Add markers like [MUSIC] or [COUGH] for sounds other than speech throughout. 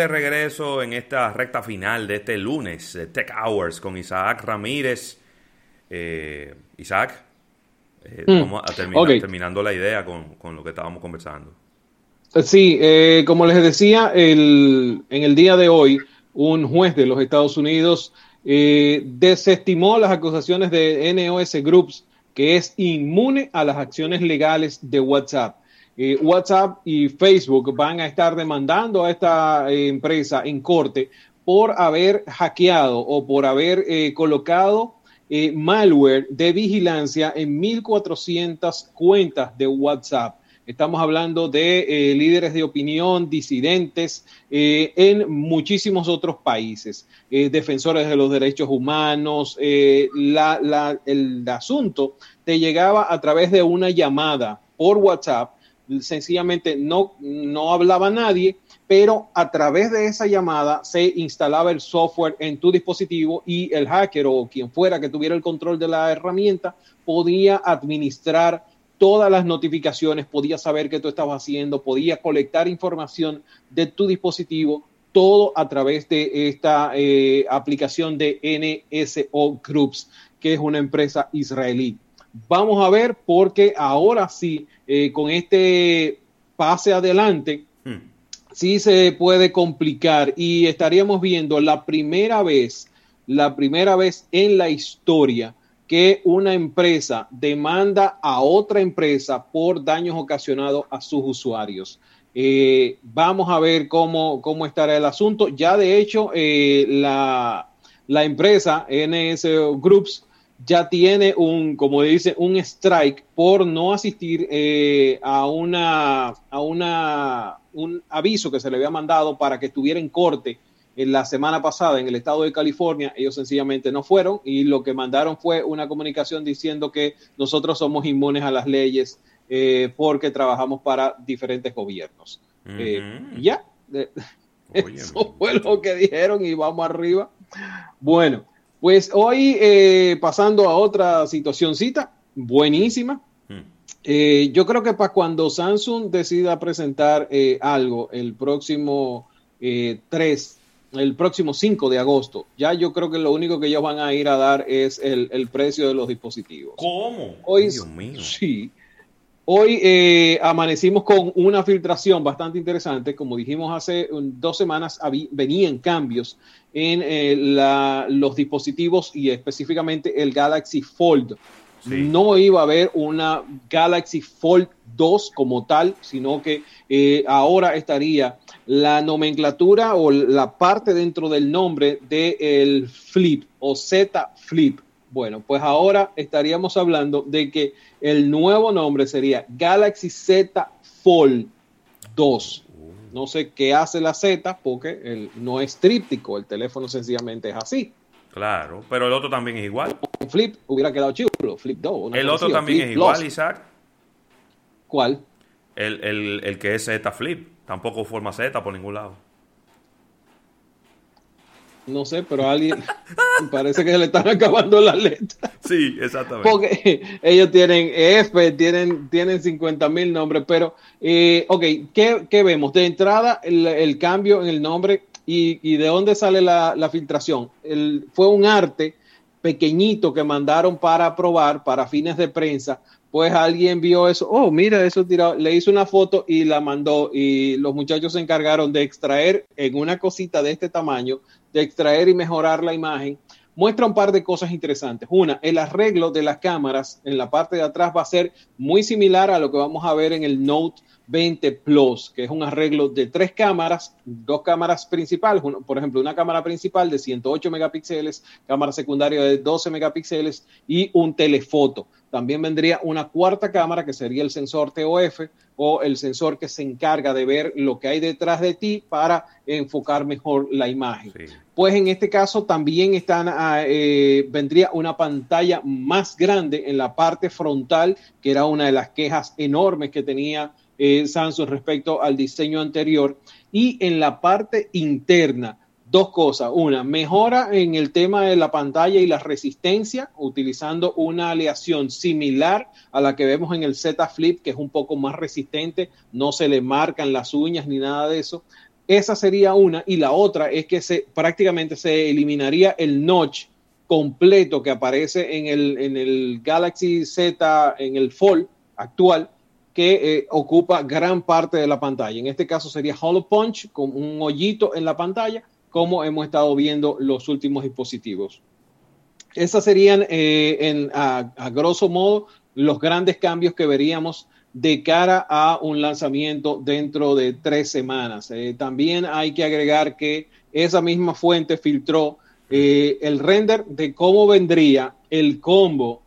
de regreso en esta recta final de este lunes, Tech Hours, con Isaac Ramírez. Eh, Isaac, eh, mm. vamos a terminar terminando la idea con, lo que estábamos conversando. Sí, eh, como les decía, el, en el día de hoy, un juez de los Estados Unidos desestimó las acusaciones de NOS Groups, que es inmune a las acciones legales de WhatsApp. Eh, WhatsApp y Facebook van a estar demandando a esta eh, empresa en corte por haber hackeado o por haber eh, colocado malware de vigilancia en 1.400 cuentas de WhatsApp. Estamos hablando de líderes de opinión, disidentes en muchísimos otros países, defensores de los derechos humanos. el asunto te llegaba a través de una llamada por WhatsApp sencillamente no, no hablaba nadie, pero a través de esa llamada se instalaba el software en tu dispositivo y el hacker o quien fuera que tuviera el control de la herramienta podía administrar todas las notificaciones, podía saber qué tú estabas haciendo, podía colectar información de tu dispositivo, todo a través de esta eh, aplicación de NSO Groups, que es una empresa israelí. Vamos a ver porque ahora sí, eh, con este pase adelante, hmm. sí se puede complicar y estaríamos viendo la primera vez, la primera vez en la historia que una empresa demanda a otra empresa por daños ocasionados a sus usuarios. Eh, vamos a ver cómo, cómo estará el asunto. Ya de hecho, eh, la, la empresa NS Groups ya tiene un, como dice, un strike por no asistir eh, a una, a una, un aviso que se le había mandado para que estuviera en corte en la semana pasada en el estado de California. Ellos sencillamente no fueron y lo que mandaron fue una comunicación diciendo que nosotros somos inmunes a las leyes eh, porque trabajamos para diferentes gobiernos. Eh, ya, [LAUGHS] eso fue lo que dijeron y vamos arriba. Bueno, pues hoy, eh, pasando a otra situacióncita, buenísima. Hmm. Eh, yo creo que para cuando Samsung decida presentar eh, algo el próximo 3, el próximo 5 de agosto, ya yo creo que lo único que ellos van a ir a dar es el, precio de los dispositivos. ¿Cómo? Hoy, Dios mío. Sí. Hoy amanecimos con una filtración bastante interesante. Como dijimos hace dos semanas, venían cambios en eh, los dispositivos y específicamente el Galaxy Fold. No iba a haber una Galaxy Fold 2 como tal, sino que eh, ahora estaría la nomenclatura o la parte dentro del nombre del Flip o Z Flip. Bueno, pues ahora estaríamos hablando de que el nuevo nombre sería Galaxy Z Fold 2. No sé qué hace la Z porque el, no es tríptico, el teléfono sencillamente es así. Claro, pero el otro también es igual. Un flip hubiera quedado chulo, flip 2. El otro también es igual, Isaac. ¿Cuál? El, el, el que es Z flip, tampoco forma Z por ningún lado. No sé, pero a alguien [LAUGHS] parece que se le están acabando las letras. Sí, exactamente. Porque ellos tienen F, tienen, tienen 50 mil nombres, pero, eh, ok, ¿qué, vemos? De entrada, el, cambio en el nombre y, de dónde sale la, filtración. El, fue un arte pequeñito que mandaron para probar para fines de prensa pues alguien vio eso, oh, mira, eso tirado, le hizo una foto y la mandó y los muchachos se encargaron de extraer en una cosita de este tamaño, de extraer y mejorar la imagen. Muestra un par de cosas interesantes. Una, el arreglo de las cámaras en la parte de atrás va a ser muy similar a lo que vamos a ver en el Note 20 Plus, que es un arreglo de tres cámaras, dos cámaras principales, por ejemplo, una cámara principal de 108 megapíxeles, cámara secundaria de 12 megapíxeles y un telefoto. También vendría una cuarta cámara que sería el sensor TOF o el sensor que se encarga de ver lo que hay detrás de ti para enfocar mejor la imagen. Pues en este caso también están, ah, eh, vendría una pantalla más grande en la parte frontal, que era una de las quejas enormes que tenía eh, Samsung respecto al diseño anterior. Y en la parte interna dos cosas. Una, mejora en el tema de la pantalla y la resistencia, utilizando una aleación similar a la que vemos en el Z Flip, que es un poco más resistente, no se le marcan las uñas ni nada de eso. Esa sería una. Y la otra es que se, prácticamente se eliminaría el notch completo que aparece en el, en el Galaxy Z, en el Fold actual, que eh, ocupa gran parte de la pantalla. En este caso sería Hollow Punch con un hoyito en la pantalla, como hemos estado viendo los últimos dispositivos. Esas serían, eh, a, grosso modo, los grandes cambios que veríamos de cara a un lanzamiento dentro de tres semanas. Eh, también hay que agregar que esa misma fuente filtró el render de cómo vendría el combo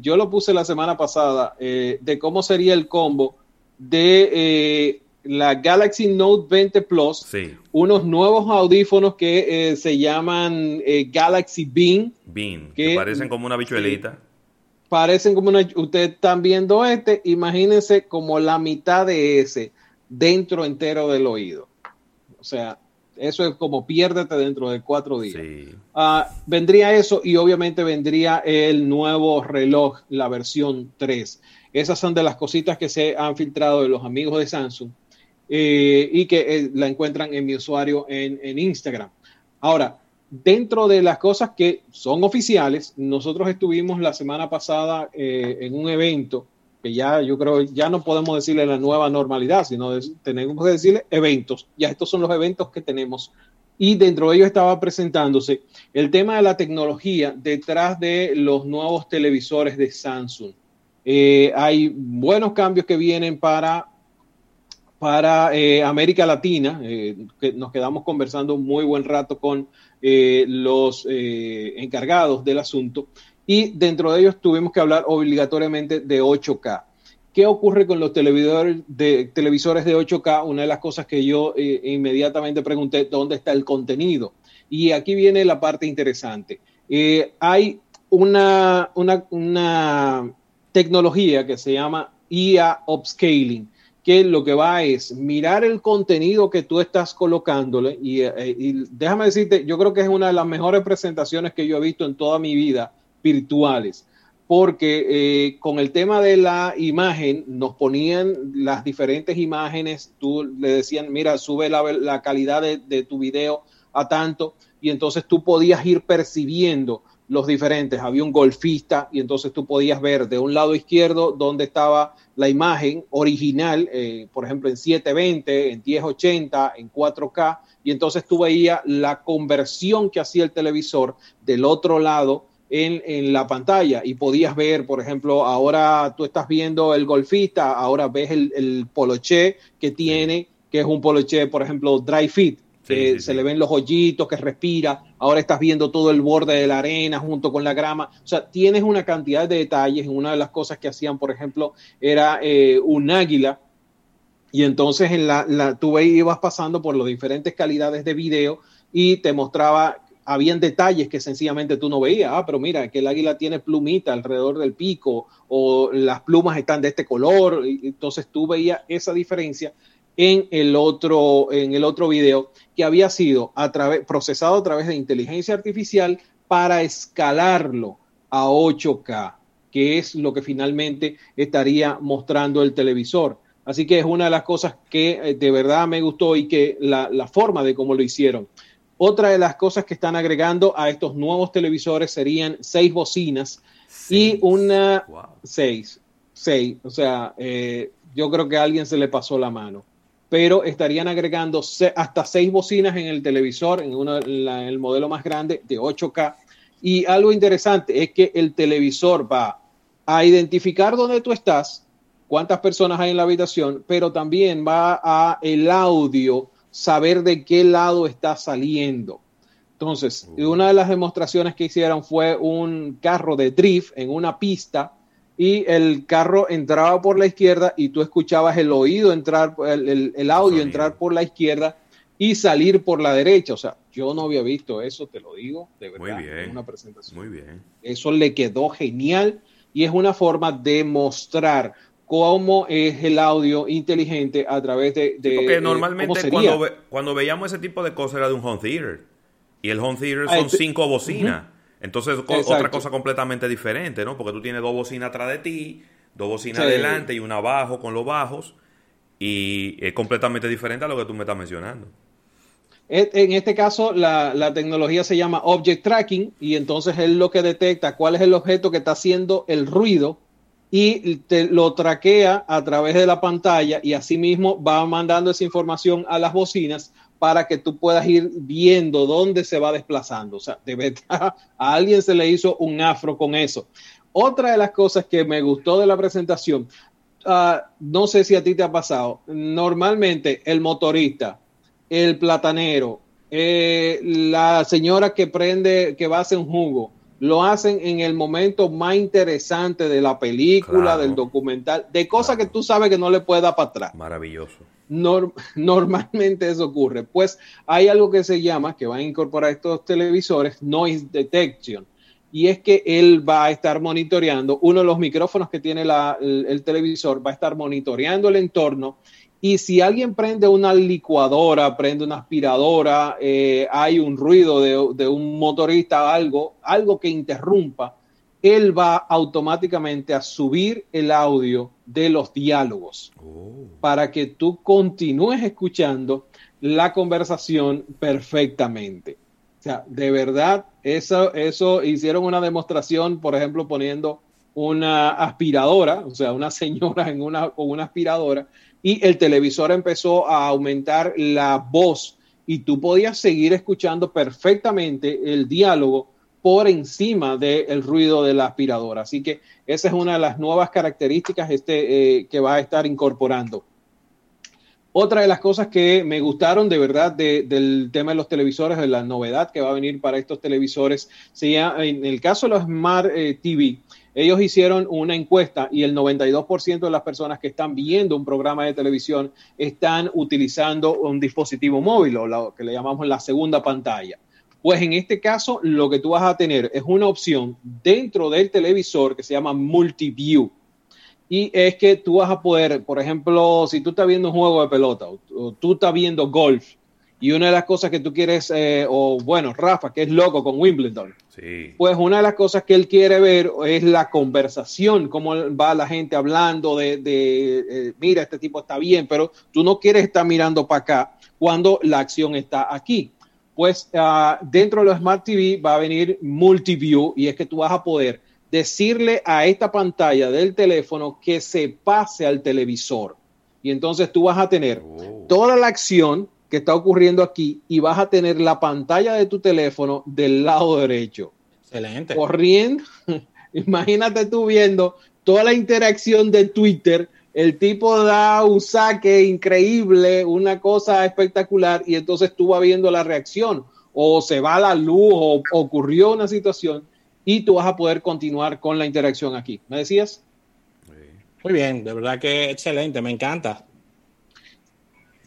yo lo puse la semana pasada, eh, de cómo sería el combo de eh, la Galaxy Note 20 Plus, unos nuevos audífonos que eh, se llaman Galaxy Beam. Beam, que, parecen como una bichuelita. parecen como una... Ustedes están viendo este, imagínense como la mitad de ese dentro entero del oído. O sea, eso es como piérdete dentro de cuatro días. Ah, vendría eso y obviamente vendría el nuevo reloj, la versión 3. Esas son de las cositas que se han filtrado de los amigos de Samsung eh, y que eh, la encuentran en mi usuario en, Instagram. Ahora, dentro de las cosas que son oficiales, nosotros estuvimos la semana pasada eh, en un evento que ya yo creo ya no podemos decirle la nueva normalidad, sino tenemos que decirle eventos. Ya estos son los eventos que tenemos. Y dentro de ellos estaba presentándose el tema de la tecnología detrás de los nuevos televisores de Samsung. Hay buenos cambios que vienen para, para eh, América Latina. Eh, nos quedamos conversando un muy buen rato con los encargados del asunto y dentro de ellos tuvimos que hablar obligatoriamente de 8K. ¿Qué ocurre con los televisores de, televisores de 8K? Una de las cosas que yo eh, inmediatamente pregunté, ¿dónde está el contenido? Y aquí viene la parte interesante. Eh, hay una, tecnología que se llama IA Upscaling, que lo que va es mirar el contenido que tú estás colocándole. Y, eh, y déjame decirte, yo creo que es una de las mejores presentaciones que yo he visto en toda mi vida virtuales, porque eh, con el tema de la imagen nos ponían las diferentes imágenes, tú le decían, mira, sube la, calidad de, tu video a tanto, y entonces tú podías ir percibiendo los diferentes. Había un golfista y entonces tú podías ver de un lado izquierdo donde estaba la imagen original, eh, por ejemplo, en 720, en 1080, en 4K, y entonces tú veías la conversión que hacía el televisor del otro lado en, la pantalla y podías ver, por ejemplo, ahora tú estás viendo el golfista, ahora ves el, el poloché que tiene, que es un poloché, por ejemplo, dry fit, que se le ven los hoyitos, que respira, ahora estás viendo todo el borde de la arena junto con la grama, o sea, tienes una cantidad de detalles, una de las cosas que hacían, por ejemplo, era eh, un águila, y entonces en la, la, tú ibas pasando por las diferentes calidades de video y te mostraba habían detalles que sencillamente tú no veías. Ah, pero mira, que el águila tiene plumita alrededor del pico o las plumas están de este color. Entonces tú veías esa diferencia en el otro, en el otro video que había sido a través, procesado a través de inteligencia artificial para escalarlo a 8K, que es lo que finalmente estaría mostrando el televisor. Así que es una de las cosas que eh, de verdad me gustó y que la, la forma de cómo lo hicieron. Otra de las cosas que están agregando a estos nuevos televisores serían seis bocinas y una... Seis. Seis. O sea, eh, yo creo que a alguien se le pasó la mano. Pero estarían agregando hasta seis bocinas en el televisor, en, uno, en el modelo más grande de 8K. Y algo interesante es que el televisor va a identificar dónde tú estás, cuántas personas hay en la habitación, pero también va a el audio saber de qué lado está saliendo. Entonces, una de las demostraciones que hicieron fue un carro de drift en una pista y el carro entraba por la izquierda y tú escuchabas el oído entrar, el, audio entrar por la izquierda y salir por la derecha. O sea, yo no había visto eso, te lo digo, de verdad. Muy bien. Una presentación. Muy bien. Eso le quedó genial y es una forma de mostrar cómo es el audio inteligente a través de... porque normalmente cuando, cuando, veíamos ese tipo de cosas era de un home theater. Y el home theater ah, son este, cinco bocinas. Entonces otra cosa completamente diferente, ¿no? Porque tú tienes dos bocinas atrás de ti, dos bocinas adelante y una abajo con los bajos. y es completamente diferente a lo que tú me estás mencionando. En este caso, la, tecnología se llama Object Tracking y entonces es lo que detecta cuál es el objeto que está haciendo el ruido y te lo traquea a través de la pantalla y asimismo va mandando esa información a las bocinas para que tú puedas ir viendo dónde se va desplazando. O sea, de verdad, a alguien se le hizo un afro con eso. Otra de las cosas que me gustó de la presentación, ah, no sé si a ti te ha pasado, normalmente el motorista, el platanero, eh, la señora que prende, que va a hacer un jugo, lo hacen en el momento más interesante de la película, del documental, de cosas que tú sabes que no le puede dar para atrás. Maravilloso. [LAUGHS] normalmente eso ocurre. Pues hay algo que se llama, que van a incorporar estos televisores, noise detection. Y es que él va a estar monitoreando, uno de los micrófonos que tiene el televisor va a estar monitoreando el entorno y si alguien prende una licuadora, prende una aspiradora, eh, hay un ruido de, un motorista, algo, algo que interrumpa, él va automáticamente a subir el audio de los diálogos oh. para que tú continúes escuchando la conversación perfectamente. O sea, de verdad, eso, eso hicieron una demostración, por ejemplo, poniendo una aspiradora, o sea, una señora en una, con una aspiradora, y el televisor empezó a aumentar la voz y tú podías seguir escuchando perfectamente el diálogo por encima del ruido de la aspiradora. Así que esa es una de las nuevas características este, eh, que va a estar incorporando. Otra de las cosas que me gustaron de verdad del tema de los televisores, de la novedad que va a venir para estos televisores, sería en el caso de los Smart eh, TV, ellos hicieron una encuesta y el 92% de las personas que están viendo un programa de televisión están utilizando un dispositivo móvil o lo que le llamamos la segunda pantalla. Pues en este caso lo que tú vas a tener es una opción dentro del televisor que se llama Multiview. Y es que tú vas a poder, por ejemplo, si tú estás viendo un juego de pelota o, tú estás viendo golf y una de las cosas que tú quieres, eh, o bueno, Rafa, que es loco con Wimbledon, pues una de las cosas que él quiere ver es la conversación, cómo va la gente hablando de, eh, mira, este tipo está bien, pero tú no quieres estar mirando para acá cuando la acción está aquí. Pues ah, dentro de los Smart TV va a venir Multiview y es que tú vas a poder decirle a esta pantalla del teléfono que se pase al televisor. Y entonces tú vas a tener oh. toda la acción que está ocurriendo aquí y vas a tener la pantalla de tu teléfono del lado derecho. Excelente. Corriendo. [LAUGHS] Imagínate tú viendo toda la interacción de Twitter. El tipo da un saque increíble, una cosa espectacular, y entonces tú vas viendo la reacción. O se va la luz, o ocurrió una situación, y tú vas a poder continuar con la interacción aquí. ¿Me decías? Muy bien, de verdad que excelente, me encanta.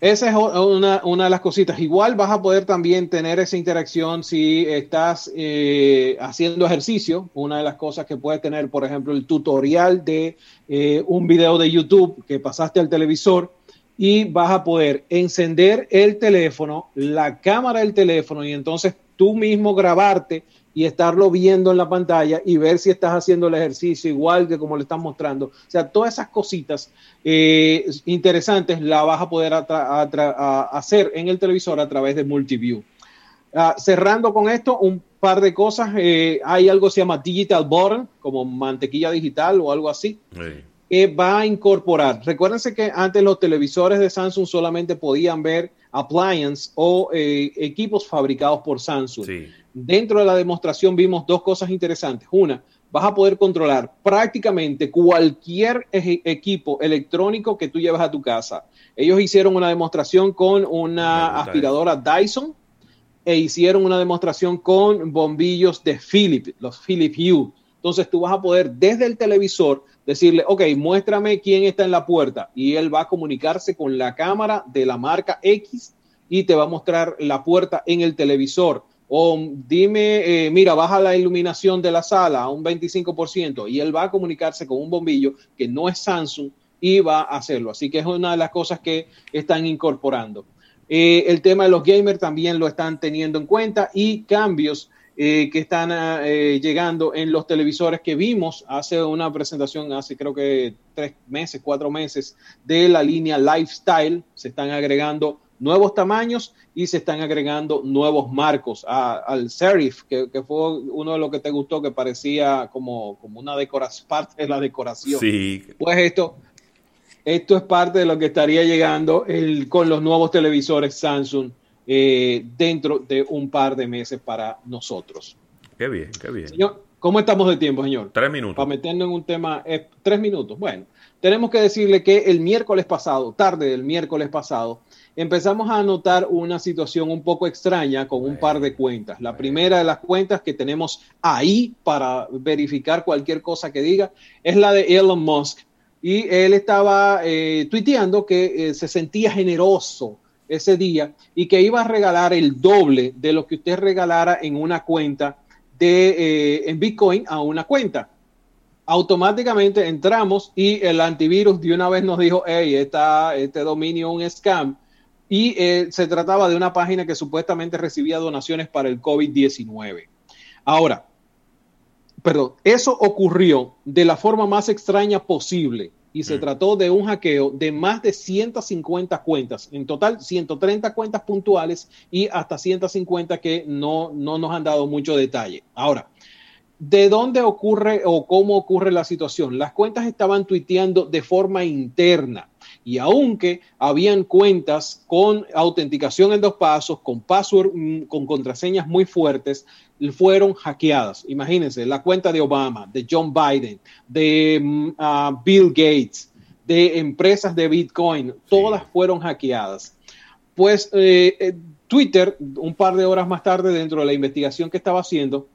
Esa es una, una, de las cositas. Igual vas a poder también tener esa interacción si estás eh, haciendo ejercicio. Una de las cosas que puedes tener, por ejemplo, el tutorial de eh, un video de YouTube que pasaste al televisor y vas a poder encender el teléfono, la cámara del teléfono y entonces tú mismo grabarte y estarlo viendo en la pantalla y ver si estás haciendo el ejercicio igual que como le están mostrando. O sea, todas esas cositas eh, interesantes la vas a poder hacer en el televisor a través de Multiview. Ah, cerrando con esto, un par de cosas. Eh, hay algo que se llama Digital Button, como mantequilla digital o algo así. Que va a incorporar. Recuérdense que antes los televisores de Samsung solamente podían ver appliances o eh, equipos fabricados por Samsung. Sí. Dentro de la demostración vimos dos cosas interesantes. Una, vas a poder controlar prácticamente cualquier equipo electrónico que tú llevas a tu casa. Ellos hicieron una demostración con una aspiradora Dyson e hicieron una demostración con bombillos de Philips, los Philips Hue. Entonces tú vas a poder desde el televisor decirle, ok, muéstrame quién está en la puerta y él va a comunicarse con la cámara de la marca X y te va a mostrar la puerta en el televisor o dime, eh, mira, baja la iluminación de la sala a un 25% y él va a comunicarse con un bombillo que no es Samsung y va a hacerlo. Así que es una de las cosas que están incorporando. Eh, el tema de los gamers también lo están teniendo en cuenta y cambios eh, que están eh, llegando en los televisores que vimos hace una presentación, hace creo que tres meses, cuatro meses, de la línea Lifestyle. Se están agregando nuevos tamaños y se están agregando nuevos marcos al Serif, que, fue uno de los que te gustó, que parecía como, como una decoración, parte de la decoración. Sí. Pues esto, esto es parte de lo que estaría llegando el, con los nuevos televisores Samsung eh, dentro de un par de meses para nosotros. Qué bien, qué bien. Señor, ¿cómo estamos de tiempo, señor? Tres minutos. Para meternos en un tema, eh, tres minutos. Bueno, tenemos que decirle que el miércoles pasado, tarde del miércoles pasado, empezamos a notar una situación un poco extraña con un par de cuentas. La primera de las cuentas que tenemos ahí para verificar cualquier cosa que diga es la de Elon Musk. Y él estaba eh, tuiteando que se sentía generoso ese día y que iba a regalar el doble de lo que usted regalara en una cuenta de eh, en Bitcoin a una cuenta. Automáticamente entramos y el antivirus de una vez nos dijo, hey, está este dominio un scam. Y eh, se trataba de una página que supuestamente recibía donaciones para el COVID-19. Ahora, perdón, eso ocurrió de la forma más extraña posible y se mm. trató de un hackeo de más de 150 cuentas, en total 130 cuentas puntuales y hasta 150 que no, no nos han dado mucho detalle. Ahora, ¿de dónde ocurre o cómo ocurre la situación? Las cuentas estaban tuiteando de forma interna y aunque habían cuentas con autenticación en dos pasos, con password, mm, con contraseñas muy fuertes, fueron hackeadas. Imagínense, la cuenta de Obama, de John Biden, de ah, Bill Gates, de empresas de Bitcoin, todas fueron hackeadas. Pues eh, eh, Twitter, un par de horas más tarde, dentro de la investigación que estaba haciendo,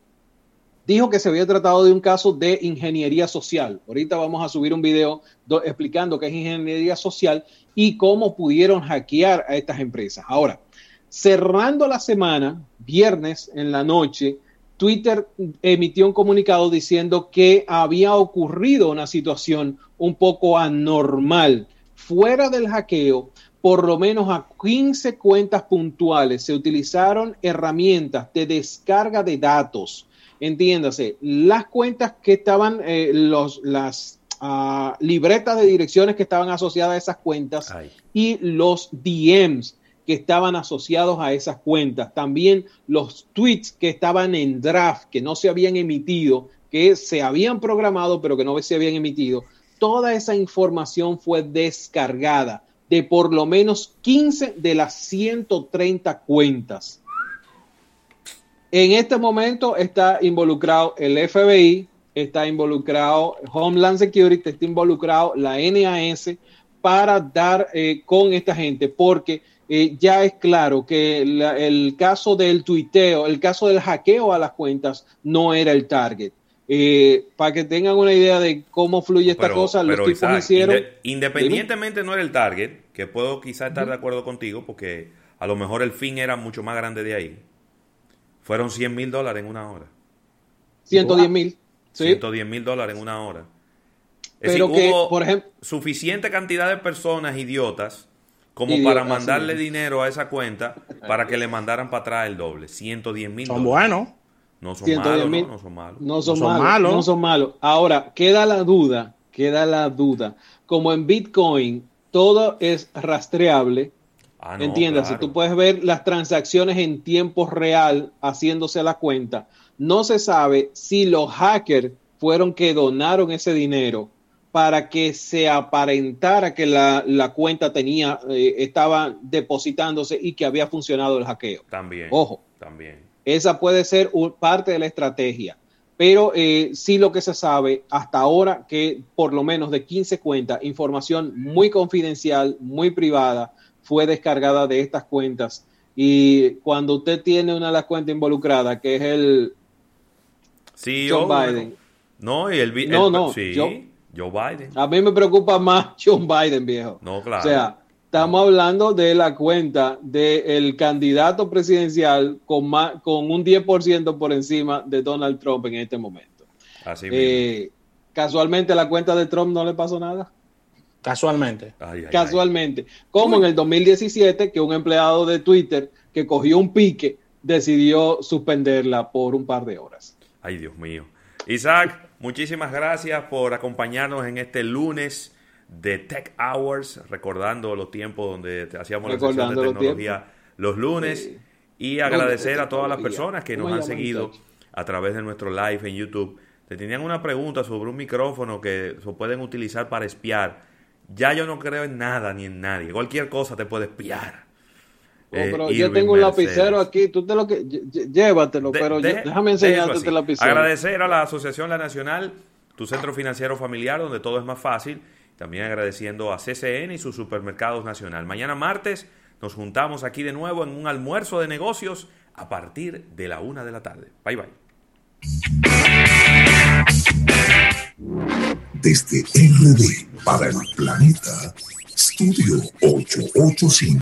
dijo que se había tratado de un caso de ingeniería social. Ahorita vamos a subir un video explicando qué es ingeniería social y cómo pudieron hackear a estas empresas. Ahora, cerrando la semana, viernes en la noche, Twitter emitió un comunicado diciendo que había ocurrido una situación un poco anormal. Fuera del hackeo, por lo menos a 15 cuentas puntuales se utilizaron herramientas de descarga de datos. Entiéndase, las cuentas que estaban, eh, los, las ah, libretas de direcciones que estaban asociadas a esas cuentas y los DMs que estaban asociados a esas cuentas. También los tweets que estaban en draft, que no se habían emitido, que se habían programado, pero que no se habían emitido. Toda esa información fue descargada de por lo menos 15 de las 130 cuentas. En este momento está involucrado el FBI, está involucrado Homeland Security, está involucrado la NAS para dar eh, con esta gente, porque eh, ya es claro que el caso del tuiteo, el caso del hackeo a las cuentas no era el target. Eh, para que tengan una idea de cómo fluye esta cosa, los tipos hicieron. independientemente no era el target, que puedo quizás estar de acuerdo contigo, porque a lo mejor el fin era mucho más grande de ahí. Fueron 100 mil dólares en una hora. 110 mil. 110 mil dólares en una hora. Es Pero que, hubo por ejemplo, suficiente cantidad de personas idiotas como para mandarle dinero a esa cuenta para que le mandaran para atrás el doble. 110 mil. Son buenos. No son malos, ¿no? no son malos. No son, malos, No son malos. Ahora, queda la duda, queda la duda. Como en Bitcoin todo es rastreable, Ah, Entiendas, si tú puedes ver las transacciones en tiempo real haciéndose a la cuenta. No se sabe si los hackers fueron que donaron ese dinero para que se aparentara que la, cuenta tenía, eh, estaba depositándose y que había funcionado el hackeo. También. Ojo. También. Esa puede ser parte de la estrategia. Pero eh, sí lo que se sabe hasta ahora que por lo menos de 15 cuentas, información muy confidencial, muy privada, fue descargada de estas cuentas. Y cuando usted tiene una de las cuentas involucradas, que es el sí, John Biden. No, y el, no, no, sí, Joe, Biden. A mí me preocupa más [LAUGHS] John Biden, viejo. No, claro. O sea, estamos hablando de la cuenta del candidato presidencial con, más, con un 10% por encima de Donald Trump en este momento. Así eh, Casualmente la cuenta de Trump no le pasó nada. Casualmente. Casualmente. Como en el 2017, que un empleado de Twitter que cogió un pique decidió suspenderla por un par de horas. Ay, Dios mío. Isaac, muchísimas gracias por acompañarnos en este lunes de Tech Hours, recordando los tiempos donde hacíamos la sesión de tecnología los, lunes. Y agradecer a todas las personas que nos han seguido a través de nuestro live en YouTube. Te tenían una pregunta sobre un micrófono que se pueden utilizar para espiar. Ya yo no creo en nada ni en nadie. Cualquier cosa te puede espiar. Oh, pero yo tengo un lapicero aquí, tú te lo que llévatelo, pero déjame enseñarte este lapicero. Agradecer a la Asociación La Nacional, tu centro financiero familiar, donde todo es más fácil. También agradeciendo a CCN y sus supermercados nacional. Mañana martes nos juntamos aquí de nuevo en un almuerzo de negocios a partir de la una de la tarde. Bye bye. Desde RD para el planeta, Studio 885.